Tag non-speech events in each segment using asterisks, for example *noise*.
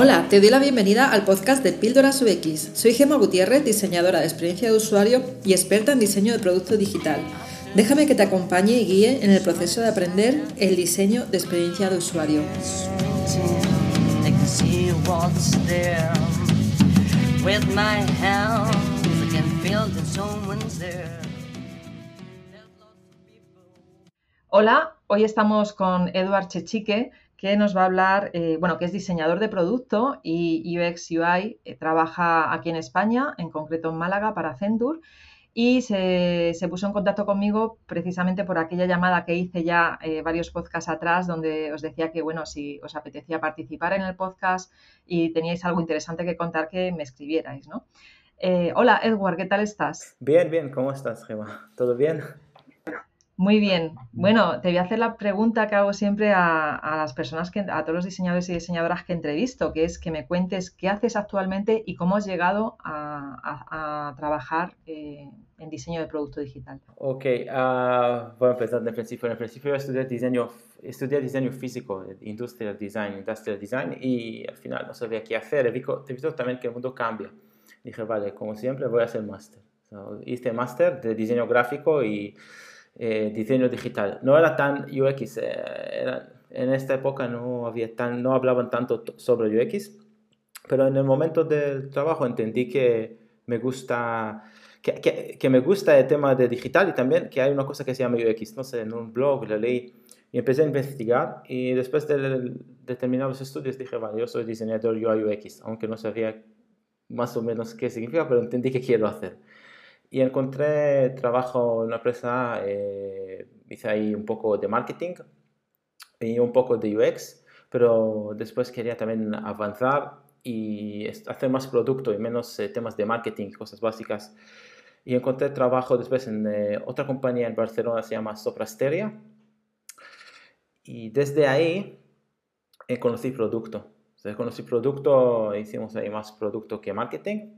Hola, te doy la bienvenida al podcast de Píldoras UX. Soy Gemma Gutiérrez, diseñadora de experiencia de usuario y experta en diseño de producto digital. Déjame que te acompañe y guíe en el proceso de aprender el diseño de experiencia de usuario. Hola, hoy estamos con Eduard Chechique, que nos va a hablar, eh, bueno, que es diseñador de producto y UX UI, eh, trabaja aquí en España, en concreto en Málaga para Centur, y se, puso en contacto conmigo precisamente por aquella llamada que hice ya eh, varios podcasts atrás, donde os decía que, bueno, si os apetecía participar en el podcast y teníais algo interesante que contar, que me escribierais, ¿no? hola, Edward, ¿qué tal estás? Bien, bien, ¿cómo estás, Gemma? ¿Todo bien? Muy bien. Bueno, te voy a hacer la pregunta que hago siempre a, las personas, que, a todos los diseñadores y diseñadoras que entrevisto, que es que me cuentes qué haces actualmente y cómo has llegado a, trabajar eh, en diseño de producto digital. Ok, uh, voy a empezar el principio. En el principio estudié diseño, estudié diseño físico, industrial design, industrial design, y al final no sabía qué hacer. He visto, también que el mundo cambia. Dije, vale, como siempre voy a hacer máster. hice máster de diseño gráfico y eh, diseño digital. No era tan UX, eh, en esta época no, había tan, no hablaban tanto sobre UX, pero en el momento del trabajo entendí que me gusta, que, que, me gusta el tema de digital y también que hay una cosa que se llama UX. No sé, en un blog lo leí y empecé a investigar y después de, de terminar los estudios dije, vale, yo soy diseñador UI UX, aunque no sabía más o menos qué significa, pero entendí qué quiero hacer y encontré trabajo en una empresa, eh, hice ahí un poco de marketing y un poco de UX, pero después quería también avanzar y hacer más producto y menos eh, temas de marketing, cosas básicas. Y encontré trabajo después en eh, otra compañía en Barcelona, se llama Soprasteria. Y desde ahí conocí producto. O conocí producto, hicimos ahí más producto que marketing.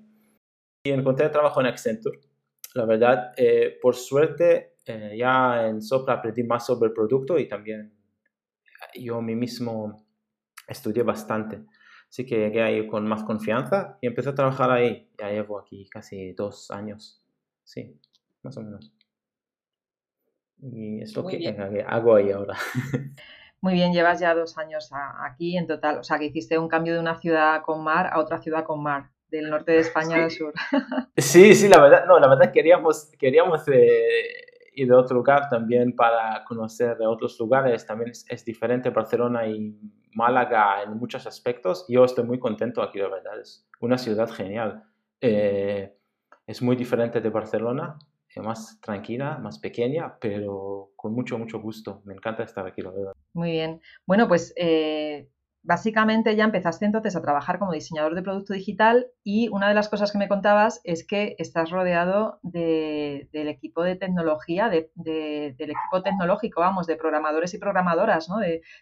Y encontré trabajo en Accenture la verdad, eh, por suerte, eh, ya en Sopra aprendí más sobre el producto y también yo a mí mismo estudié bastante. Así que llegué ahí con más confianza y empecé a trabajar ahí. Ya llevo aquí casi dos años. Sí, más o menos. Y es lo que, hago ahí ahora. *laughs* Muy bien, llevas ya dos años aquí en total. O sea, que hiciste un cambio de una ciudad con mar a otra ciudad con mar del norte de España al sur. *laughs* Sí, sí, la verdad, no, la verdad queríamos, queríamos eh, ir a otro lugar también para conocer otros lugares. También es, diferente Barcelona y Málaga en muchos aspectos. Yo estoy muy contento aquí, la verdad. Es una ciudad genial. Eh, es muy diferente de Barcelona, más tranquila, más pequeña, pero con mucho, mucho gusto. Me encanta estar aquí, la verdad. Muy bien. Bueno, pues eh, básicamente ya empezaste entonces a trabajar como diseñador de producto digital y una de las cosas que me contabas es que estás rodeado del equipo de tecnología, del equipo tecnológico, vamos, de programadores y programadoras, ¿no?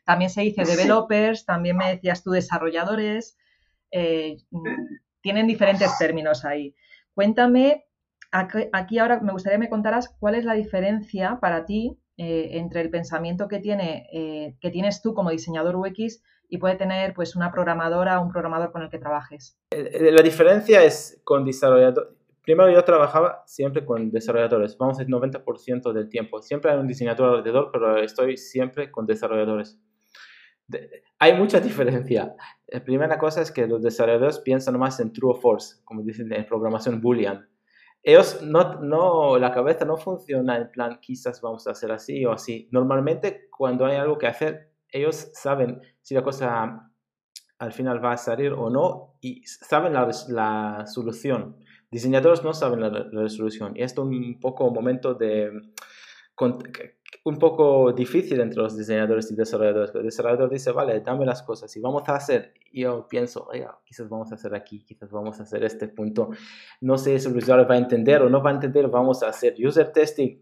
también se dice developers, también me decías tú desarrolladores, eh, tienen diferentes términos ahí. Cuéntame, aquí ahora me gustaría que me contaras cuál es la diferencia para ti eh, entre el pensamiento que, tiene, eh, que tienes tú como diseñador UX y puede tener pues una programadora o un programador con el que trabajes. Eh, eh, la diferencia es con desarrolladores. Primero yo trabajaba siempre con desarrolladores, vamos el 90% del tiempo. Siempre hay un diseñador alrededor, pero estoy siempre con desarrolladores. hay mucha diferencia. La primera cosa es que los desarrolladores piensan más en true o false, como dicen en programación boolean. Ellos no, no, la cabeza no funciona en plan, quizás vamos a hacer así o así. Normalmente cuando hay algo que hacer, ellos saben si la cosa al final va a salir o no y saben la, la solución. Diseñadores no saben la, la, solución y esto es un poco un momento de un poco difícil entre los diseñadores y desarrolladores. El desarrollador dice, vale, dame las cosas y vamos a hacer. Y yo pienso, quizás vamos a hacer aquí, quizás vamos a hacer este punto. No sé si el usuario va a entender o no va a entender, vamos a hacer user testing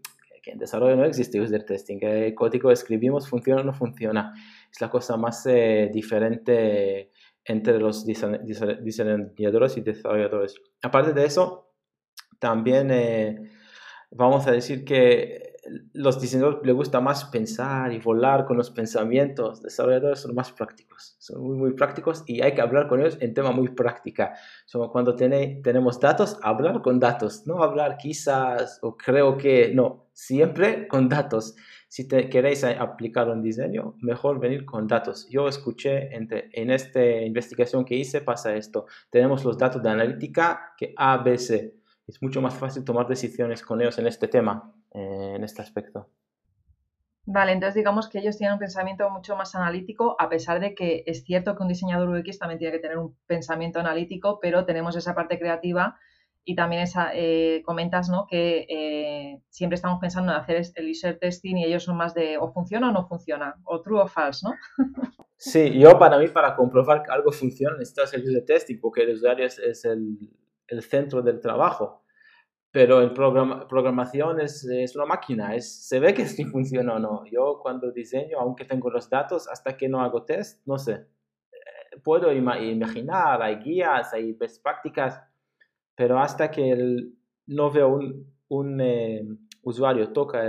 en desarrollo no existe user testing. El código escribimos funciona o no funciona. Es la cosa más eh, diferente entre los diseñadores y desarrolladores. Aparte de eso, también eh, vamos a decir que los diseñadores les gusta más pensar y volar con los pensamientos. Desarrolladores son más prácticos, son muy, prácticos y hay que hablar con ellos en tema muy práctica. cuando tenemos datos, hablar con datos, no hablar quizás o creo que, no, siempre con datos. Si te, queréis aplicar un diseño, mejor venir con datos. Yo escuché en esta investigación que hice, pasa esto. Tenemos los datos de analítica que ABC. Es mucho más fácil tomar decisiones con ellos en este tema eh, en este aspecto. Vale, entonces digamos que ellos tienen un pensamiento mucho más analítico, a pesar de que es cierto que un diseñador UX también tiene que tener un pensamiento analítico, pero tenemos esa parte creativa y también esa, eh, comentas ¿no? que eh, siempre estamos pensando en hacer el user testing y ellos son más de o funciona o no funciona, o true o false, ¿no? *laughs* Sí, yo para mí para comprobar que algo funciona necesitas el user testing porque el usuario es, el, el centro del trabajo pero en programación es, es, una máquina, es, se ve que *laughs* sí funciona o no. Yo cuando diseño, aunque tengo los datos, hasta que no hago test, no sé. Eh, puedo imaginar, hay guías, hay prácticas, pero hasta que no veo un, un eh, usuario toca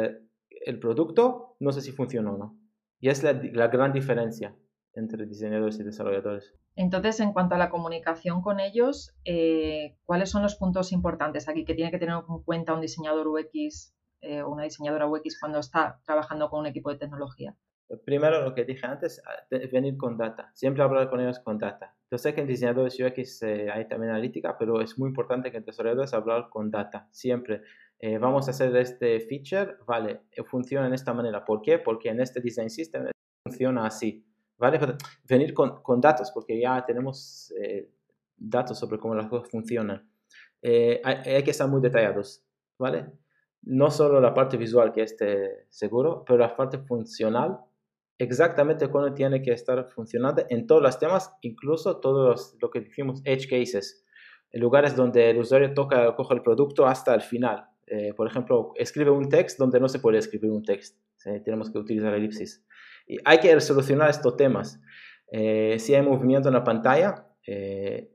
el, producto, no sé si funciona o no. Y es la, la gran diferencia entre diseñadores y desarrolladores. Entonces, en cuanto a la comunicación con ellos, eh, ¿cuáles son los puntos importantes aquí que tiene que tener en cuenta un diseñador UX eh, o una diseñadora UX cuando está trabajando con un equipo de tecnología? Primero, lo que dije antes, venir con data. Siempre hablar con ellos con data. Yo sé que en diseñadores UX eh, hay también analítica, pero es muy importante que en desarrolladores hablar con data. Siempre. vamos a hacer este feature, vale, funciona en esta manera. ¿Por qué? Porque en este design system funciona así ¿vale? Venir con, datos, porque ya tenemos eh, datos sobre cómo las cosas funcionan. Eh, hay, que estar muy detallados, ¿vale? No solo la parte visual que esté seguro, pero la parte funcional, exactamente cómo tiene que estar funcionando en todos los temas, incluso todos lo que decimos edge cases, lugares donde el usuario toca, coge el producto hasta el final. Eh, por ejemplo, escribe un text donde no se puede escribir un text. Tenemos que utilizar elipsis. Hay que solucionar estos temas. Eh, si hay movimiento en la pantalla, eh,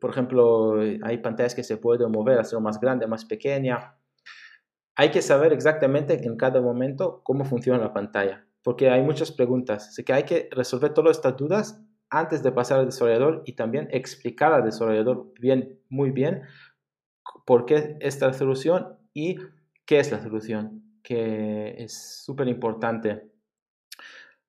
por ejemplo, hay pantallas que se pueden mover, hacer más grande, más pequeña. Hay que saber exactamente en cada momento cómo funciona la pantalla, porque hay muchas preguntas. Así que hay que resolver todas estas dudas antes de pasar al desarrollador y también explicar al desarrollador bien, muy bien por qué esta solución y qué es la solución, que es súper importante.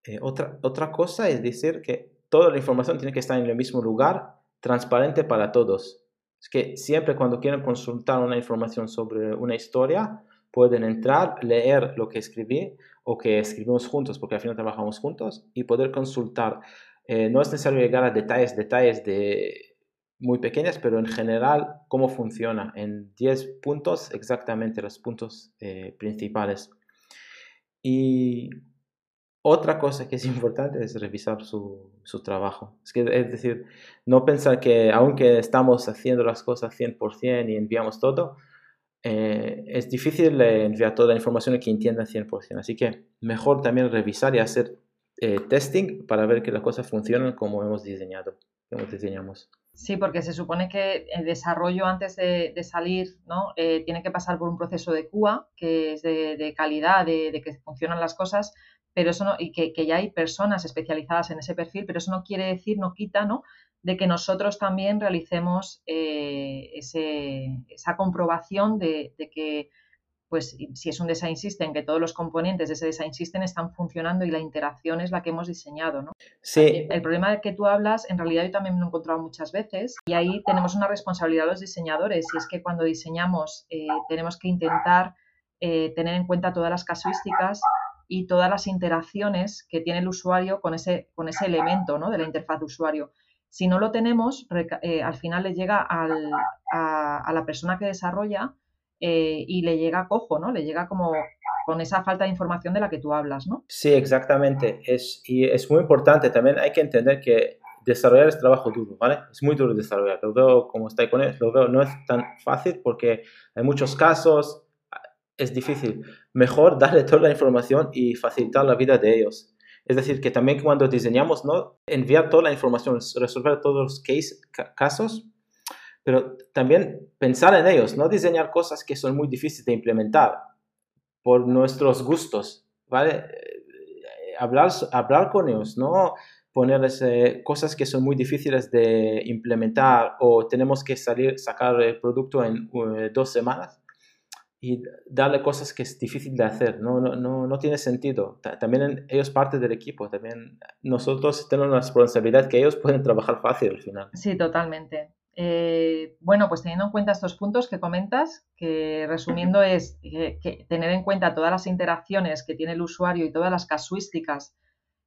Eh, otra, otra cosa es decir que toda la información tiene que estar en el mismo lugar, transparente para todos. Es que siempre cuando quieren consultar una información sobre una historia, pueden entrar, leer lo que escribí o que escribimos juntos, porque al final trabajamos juntos, y poder consultar. Eh, no es necesario llegar a detalles, detalles de muy pequeñas, pero en general cómo funciona en 10 puntos, exactamente los puntos eh, principales. Y otra cosa que es importante es revisar su, su trabajo. Es, que, es decir, no pensar que aunque estamos haciendo las cosas 100% y enviamos todo, eh, es difícil enviar toda la información que entiendan 100%. Así que mejor también revisar y hacer eh, testing para ver que las cosas funcionan como hemos diseñado, como diseñamos. Sí, porque se supone que el desarrollo antes de, de salir ¿no? Eh, tiene que pasar por un proceso de QA, que es de, de calidad, de, de, que funcionan las cosas, pero eso no, y que, ya hay personas especializadas en ese perfil, pero eso no quiere decir, no quita, ¿no? de que nosotros también realicemos eh, esa comprobación de, que, pues, si es un design system, que todos los componentes de ese design system están funcionando y la interacción es la que hemos diseñado, ¿no? Sí. El problema de que tú hablas, en realidad yo también lo he encontrado muchas veces y ahí tenemos una responsabilidad los diseñadores y es que cuando diseñamos eh, tenemos que intentar eh, tener en cuenta todas las casuísticas y todas las interacciones que tiene el usuario con ese, con ese elemento ¿no? de la interfaz de usuario. Si no lo tenemos, eh, al final le llega al, a, la persona que desarrolla eh, y le llega cojo, ¿no? Le llega como con esa falta de información de la que tú hablas, ¿no? Sí, exactamente. Es, y es muy importante también, hay que entender que desarrollar es trabajo duro, ¿vale? Es muy duro desarrollar. Lo veo como está con él, lo veo, no es tan fácil porque hay muchos casos, es difícil. Mejor *laughs* darle toda la información y facilitar la vida de ellos. Es decir, que también cuando diseñamos, ¿no? enviar toda la información, resolver todos los case, casos, pero también pensar en ellos, no diseñar cosas que son muy difíciles de implementar. por nuestros gustos, ¿vale? Hablar, hablar con ellos, no ponerles cosas que son muy difíciles de implementar o tenemos que salir, sacar el producto en dos semanas y darle cosas que es difícil de hacer, no, no, no, no tiene sentido. También ellos parte del equipo, también nosotros tenemos una responsabilidad que ellos pueden trabajar fácil al final. Sí, totalmente. Eh, bueno, pues teniendo en cuenta estos puntos que comentas, que resumiendo es que, tener en cuenta todas las interacciones que tiene el usuario y todas las casuísticas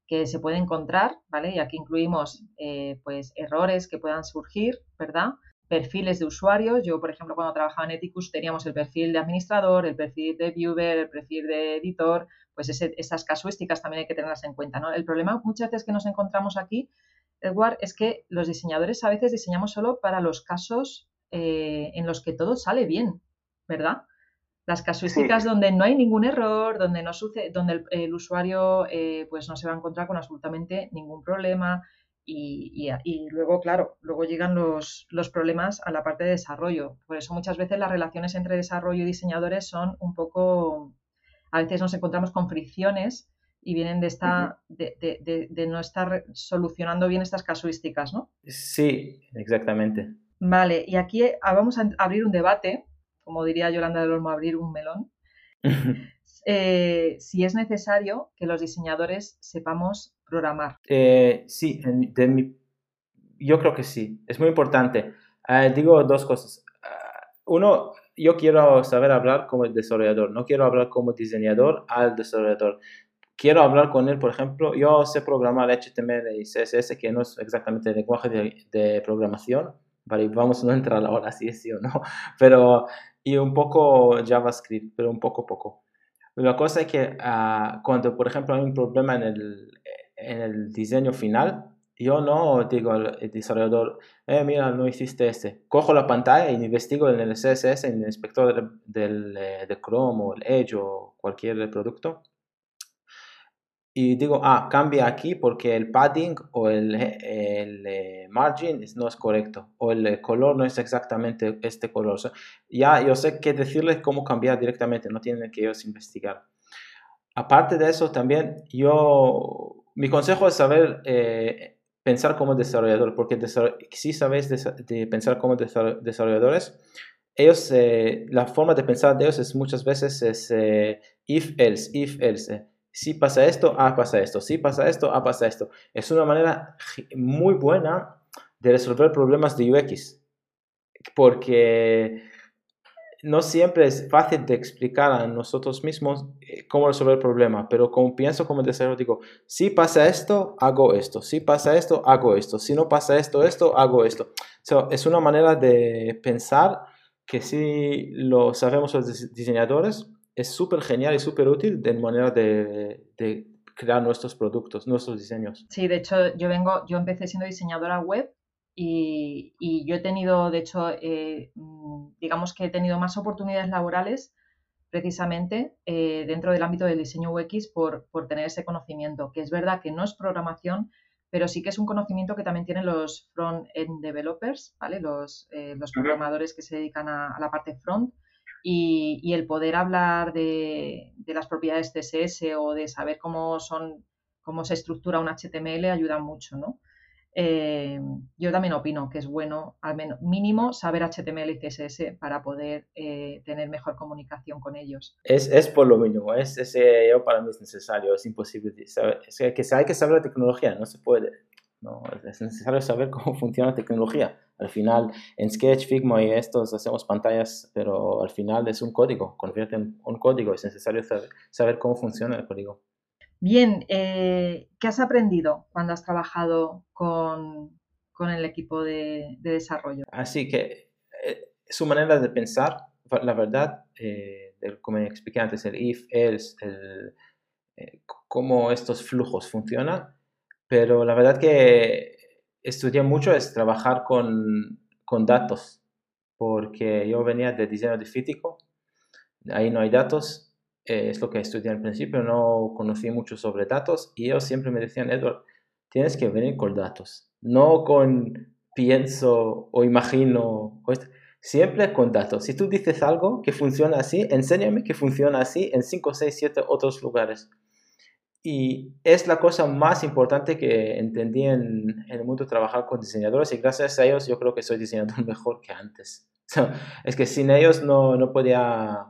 que se pueden encontrar, ¿vale? Y aquí incluimos eh, pues errores que puedan surgir, ¿verdad? Perfiles de usuarios. Yo, por ejemplo, cuando trabajaba en Ethicus teníamos el perfil de administrador, el perfil de viewer, el perfil de editor, pues esas casuísticas también hay que tenerlas en cuenta. ¿no? El problema muchas veces que nos encontramos aquí, Edward, es que los diseñadores a veces diseñamos solo para los casos eh, en los que todo sale bien, ¿verdad? Las casuísticas donde no hay ningún error, donde no sucede, donde el, usuario eh, pues no se va a encontrar con absolutamente ningún problema, y, luego, claro, luego llegan los, los, problemas a la parte de desarrollo. Por eso muchas veces las relaciones entre desarrollo y diseñadores son un poco, a veces nos encontramos con fricciones y vienen de, esta, de, de, no estar solucionando bien estas casuísticas, ¿no? Sí, exactamente. Vale, y aquí ah, vamos a abrir un debate, como diría Yolanda del Olmo, abrir un melón. *laughs* Eh, si es necesario que los diseñadores sepamos programar. Eh, sí, yo creo que sí, es muy importante. Eh, digo dos cosas. uno, yo quiero saber hablar como desarrollador, no quiero hablar como diseñador al desarrollador. Quiero hablar con él, por ejemplo, yo sé programar HTML y CSS, que no es exactamente el lenguaje de, programación, vale, vamos a no entrar ahora *laughs* si es sí o no, pero y un poco JavaScript, pero un poco poco. La cosa es que ah, cuando, por ejemplo, hay un problema en el, en el diseño final, yo no digo al desarrollador, eh, mira, no hiciste este. Cojo la pantalla y investigo en el CSS, en el inspector del, eh, de Chrome o el Edge o cualquier producto y digo, ah, cambia aquí porque el padding o el, el eh, margin no es correcto o el eh, color no es exactamente este color. ya yo sé qué decirles cómo cambiar directamente, no tienen que ellos investigar. Aparte de eso, también yo, mi consejo es saber eh, pensar como desarrollador, porque si sabéis de, pensar como desarrolladores, ellos, la forma de pensar de ellos es muchas veces es if else, if else si pasa esto, ah, pasa esto, si pasa esto, ah, pasa esto. Es una manera muy buena de resolver problemas de UX, porque no siempre es fácil de explicar a nosotros mismos eh, cómo resolver el problema, pero como pienso como desarrollador, digo, si pasa esto, hago esto, si pasa esto, hago esto, si no pasa esto, esto, hago esto. es una manera de pensar que si lo sabemos los diseñadores, es súper genial y súper útil de manera de, crear nuestros productos, nuestros diseños. Sí, de hecho, yo vengo, yo empecé siendo diseñadora web y, yo he tenido, de hecho, eh, mm, digamos que he tenido más oportunidades laborales precisamente eh, dentro del ámbito del diseño UX por, por, tener ese conocimiento, que es verdad que no es programación, pero sí que es un conocimiento que también tienen los front-end developers, ¿vale? Los, eh, los programadores que se dedican a la parte front y, el poder hablar de, las propiedades CSS o de saber cómo son cómo se estructura un HTML ayuda mucho, ¿no? Eh, yo también opino que es bueno, al menos mínimo, saber HTML y CSS para poder eh, tener mejor comunicación con ellos. Es, por lo mínimo, es, yo para mí es necesario, es imposible. Saber, es que hay que saber la tecnología, no se puede. No, es necesario saber cómo *laughs* funciona la tecnología. Al final, en Sketch, Figma y estos hacemos pantallas, pero al final es un código, convierten un código, es necesario saber, cómo funciona el código. Bien, eh, ¿qué has aprendido cuando has trabajado con, con el equipo de, desarrollo? Así que eh, su manera de pensar, la verdad, eh, como expliqué antes, el if, else, el, cómo estos flujos funcionan, pero la verdad que estudié mucho es trabajar con, con datos, porque yo venía de diseño de físico, ahí no hay datos, eh, es lo que estudié al principio, no conocí mucho sobre datos y ellos siempre me decían, Edward, tienes que venir con datos, no con pienso o imagino, Siempre con datos. Si tú dices algo que funciona así, enséñame que funciona así en 5, 6, 7 otros lugares. Y es la cosa más importante que entendí en, el mundo de trabajar con diseñadores y gracias a ellos yo creo que soy diseñador *laughs* mejor que antes. es que sin ellos no, no podía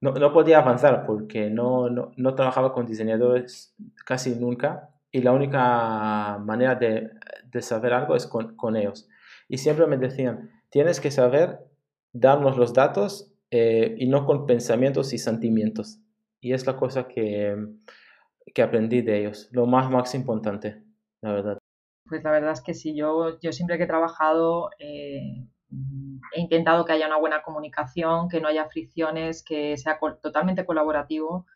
no, no, podía avanzar porque no, no, no, trabajaba con diseñadores casi nunca y la única manera de, de saber algo es con, con, ellos. Y siempre me decían, tienes que saber darnos los datos eh, y no con pensamientos y sentimientos. Y es la cosa que, que aprendí de ellos, lo más, más importante, la verdad. Pues la verdad es que sí, yo, yo siempre que he trabajado eh, he intentado que haya una buena comunicación, que no haya fricciones, que sea totalmente colaborativo.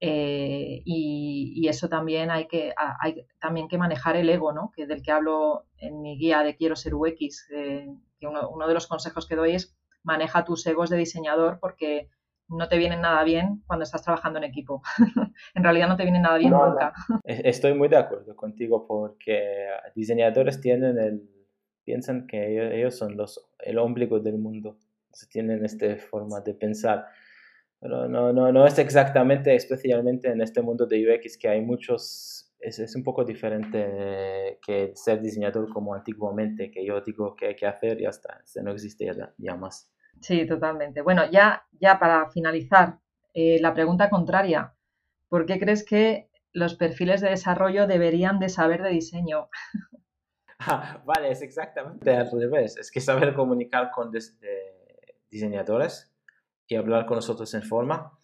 Eh, y, eso también hay que, hay también que manejar el ego, ¿no? que del que hablo en mi guía de Quiero ser UX, eh, que uno, de los consejos que doy es maneja tus egos de diseñador porque no te vienen nada bien cuando estás trabajando en equipo. *laughs* en realidad no te vienen nada bien nunca. *laughs* Estoy muy de acuerdo contigo porque diseñadores tienen el, piensan que ellos, son los, el ombligo del mundo. tienen esta forma de pensar. Pero no, no, no es exactamente, especialmente en este mundo de UX, que hay muchos, es, es un poco diferente que ser diseñador como antiguamente, que yo digo que hay que hacer y ya está, no existe ya, ya más. Sí, totalmente. Bueno, ya, ya para finalizar, eh, la pregunta contraria. ¿Por qué crees que los perfiles de desarrollo deberían de saber de diseño? *laughs* Ah, vale, es exactamente al revés. Es que saber comunicar con diseñadores y hablar con nosotros en forma.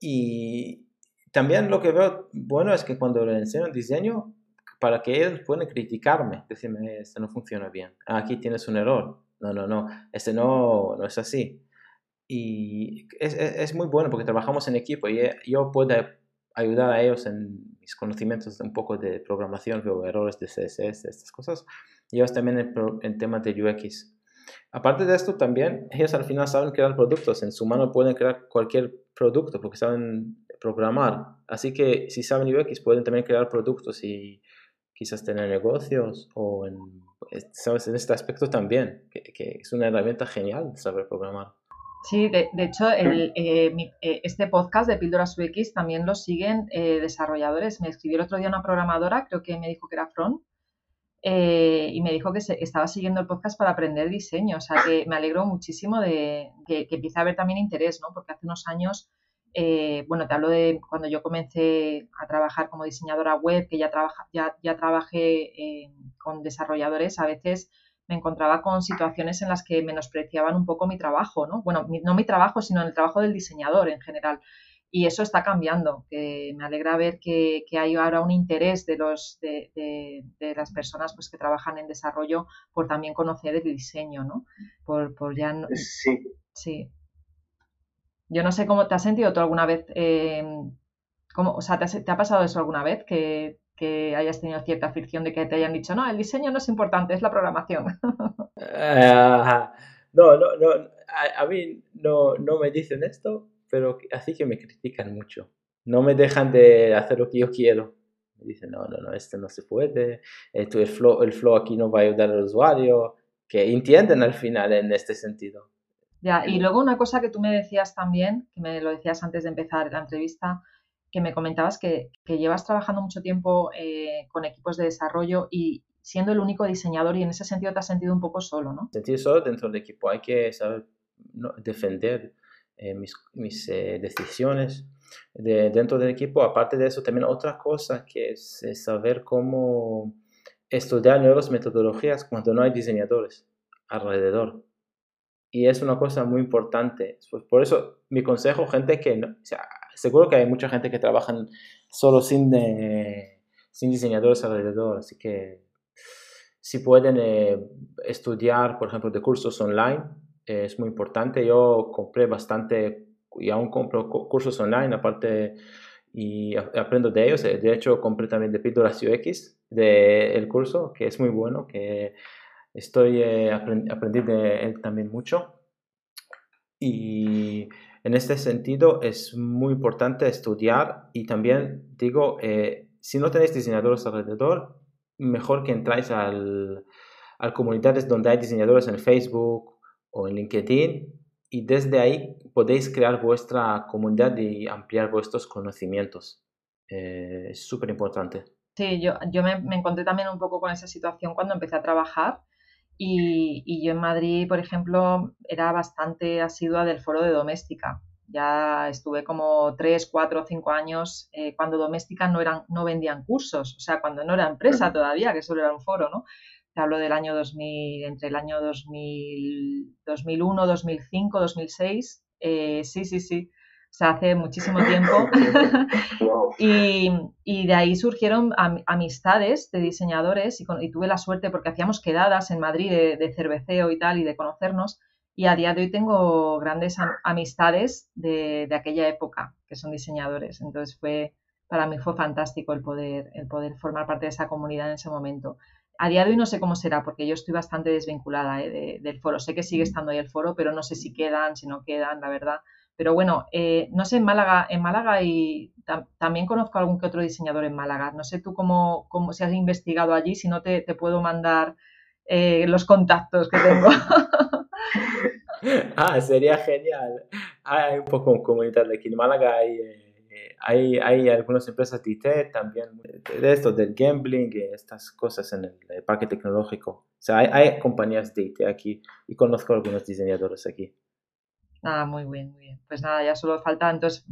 Y también lo que veo bueno es que cuando le enseño diseño, para que ellos puedan criticarme, decirme, esto no funciona bien, aquí tienes un error, no, no, no, este no, no es así. Y es, es, muy bueno porque trabajamos en equipo y eh, yo puedo ayudar a ellos en mis conocimientos un poco de programación, veo errores de CSS, estas cosas, y ellos también en, en temas de UX. Aparte de esto, también ellos al final saben crear productos, en su mano pueden crear cualquier producto porque saben programar. Así que si saben UX, pueden también crear productos y quizás tener negocios o en ¿sabes? En este aspecto también, que, es una herramienta genial saber programar. Sí, de, hecho, el, eh, eh, este podcast de Píldoras UX también lo siguen eh, desarrolladores. Me escribió el otro día una programadora, creo que me dijo que era Front, y me dijo que se, estaba siguiendo el podcast para aprender diseño. O sea, que me alegro muchísimo de que, que empiece a haber también interés, ¿no? Porque hace unos años eh, bueno, te hablo de cuando yo comencé a trabajar como diseñadora web, que ya, trabaja, ya, ya trabajé eh, con desarrolladores, a veces me encontraba con situaciones en las que menospreciaban un poco mi trabajo, ¿no? Bueno, no mi trabajo, sino el trabajo del diseñador en general. Y eso está cambiando, que me alegra ver que, hay ahora un interés de, los, de, de, las personas pues, que trabajan en desarrollo por también conocer el diseño, ¿no? Por, por ya... Sí. Sí. Yo no sé cómo te has sentido tú alguna vez, eh, o sea, ¿te, ha pasado eso alguna vez? Que, hayas tenido cierta fricción de que te hayan dicho, no, el diseño no es importante, es la programación. *laughs* Ah, no, no, no, a, mí no, no me dicen esto, pero así que me critican mucho. No me dejan de hacer lo que yo quiero. Me dicen, no, no, no, esto no se puede, esto, el, flow, el flow aquí no va a ayudar al usuario, que entienden al final en este sentido. Ya, y luego una cosa que tú me decías también, que me lo decías antes de empezar la entrevista, que me comentabas que, llevas trabajando mucho tiempo eh, con equipos de desarrollo y siendo el único diseñador y en ese sentido te has sentido un poco solo, ¿no? Sentir solo dentro del equipo, hay que saber defender eh, mis, mis eh, decisiones de, dentro del equipo. Aparte de eso, también otra cosa que es saber cómo estudiar nuevas metodologías cuando no hay diseñadores alrededor y es una cosa muy importante. Pues por eso mi consejo, gente que, o sea, seguro que hay mucha gente que trabaja solo sin, eh, sin diseñadores alrededor, así que si pueden eh, estudiar, por ejemplo, de cursos online, eh, es muy importante. Yo compré bastante y aún compro cursos online, aparte, y aprendo de ellos. De hecho, compré también de Píldoras UX, de el curso, que es muy bueno, que Estoy eh, aprendiendo de él también mucho. Y en este sentido es muy importante estudiar y también digo, eh, si no tenéis diseñadores alrededor, mejor que entráis al, a comunidades donde hay diseñadores en Facebook o en LinkedIn y desde ahí podéis crear vuestra comunidad y ampliar vuestros conocimientos. Eh, es súper importante. Sí, yo, yo me, encontré también un poco con esa situación cuando empecé a trabajar y, y, yo en Madrid, por ejemplo, era bastante asidua del foro de doméstica. Ya estuve como tres, cuatro, cinco años eh, cuando doméstica no, eran, no vendían cursos, o sea, cuando no era empresa todavía, que solo era un foro, ¿no? Te hablo del año 2000, entre el año 2000, 2001, 2005, 2006. sí, sí, sí. O sea, hace muchísimo tiempo. *laughs* y, de ahí surgieron amistades de diseñadores y, tuve la suerte porque hacíamos quedadas en Madrid de, cerveceo y tal y de conocernos. Y a día de hoy tengo grandes amistades de, de, aquella época que son diseñadores. Entonces fue, para mí fue fantástico el poder, el poder formar parte de esa comunidad en ese momento. A día de hoy no sé cómo será, porque yo estoy bastante desvinculada eh, del foro. Sé que sigue mm. estando ahí el foro, pero no sé si quedan, si no quedan, la verdad. Pero bueno, eh, no sé, en Málaga, en Málaga y también conozco a algún que otro diseñador en Málaga. No sé tú cómo, cómo si has investigado allí, si no te, puedo mandar eh, los contactos que tengo. *laughs* ah, sería genial. Hay un poco comunidad aquí en Málaga. Hay, hay, hay algunas empresas de IT también, de esto, del gambling estas cosas en el, parque tecnológico. O sea, hay, hay, compañías de IT aquí y conozco a algunos diseñadores aquí. Ah, muy bien, muy bien. Pues nada, ya solo falta entonces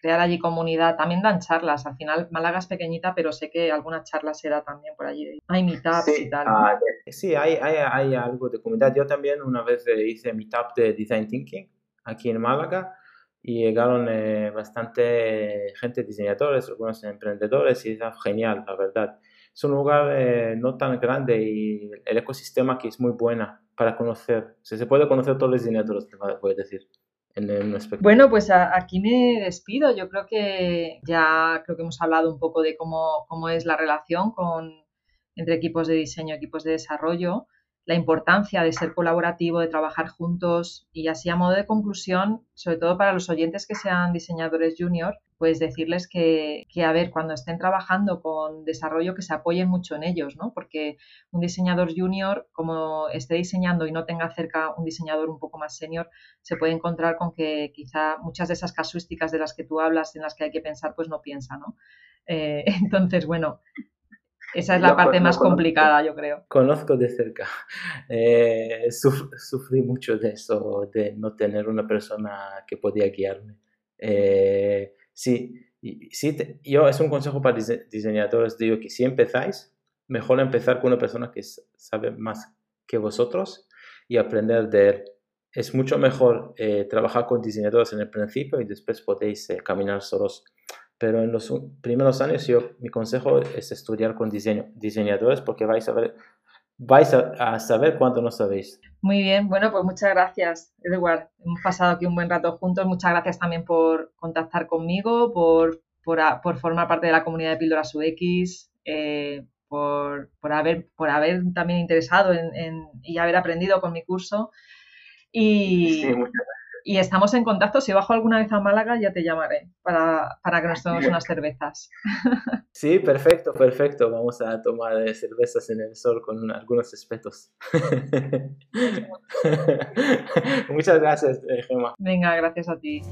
crear allí comunidad. También dan charlas. Al final, Málaga es pequeñita, pero sé que alguna charla se da también por allí. Hay meetups sí, y tal. Ah, sí, hay, hay, hay, algo de comunidad. Yo también una vez hice meetup de Design Thinking aquí en Málaga y llegaron eh, bastante gente, diseñadores, algunos emprendedores y es genial, la verdad. Es un lugar eh, no tan grande y el ecosistema aquí es muy buena para conocer. se puede conocer todos los diseñadores, puedes decir. En, en bueno, pues aquí me despido. Yo creo que ya creo que hemos hablado un poco de cómo, cómo es la relación con, entre equipos de diseño y equipos de desarrollo la importancia de ser colaborativo, de trabajar juntos y así a modo de conclusión, sobre todo para los oyentes que sean diseñadores junior, pues decirles que, a ver, cuando estén trabajando con desarrollo, que se apoyen mucho en ellos, ¿no? Porque un diseñador junior, como esté diseñando y no tenga cerca un diseñador un poco más senior, se puede encontrar con que quizá muchas de esas casuísticas de las que tú hablas, en las que hay que pensar, pues no piensa, ¿no? Eh, *laughs* entonces, bueno, esa es la parte más complicada, yo creo. Conozco de cerca. *laughs* Eh, sufrí mucho de eso, de no tener una persona que podía guiarme. Eh, sí, sí yo es un consejo para diseñadores, digo que si empezáis, mejor empezar con una persona que sabe más que vosotros y aprender de él. Es mucho mejor eh, trabajar con diseñadores en el principio y después podéis caminar solos pero en los primeros años yo, mi consejo es estudiar con diseño, diseñadores porque vais a ver, vais a, saber cuánto no sabéis. Muy bien, bueno, pues muchas gracias, Edward. Hemos pasado aquí un buen rato juntos. Muchas gracias también por contactar conmigo, por, por, por formar parte de la comunidad de Píldoras UX, eh, por, por, haber, por haber también interesado en, y haber aprendido con mi curso. Y, sí, muchas gracias y estamos en contacto. Si bajo alguna vez a Málaga, ya te llamaré para, para que nos tomemos unas cervezas. *laughs* Sí, perfecto, perfecto. Vamos a tomar eh, cervezas en el sol con algunos espetos. *laughs* Muchas gracias, eh, Gemma. Venga, gracias a ti.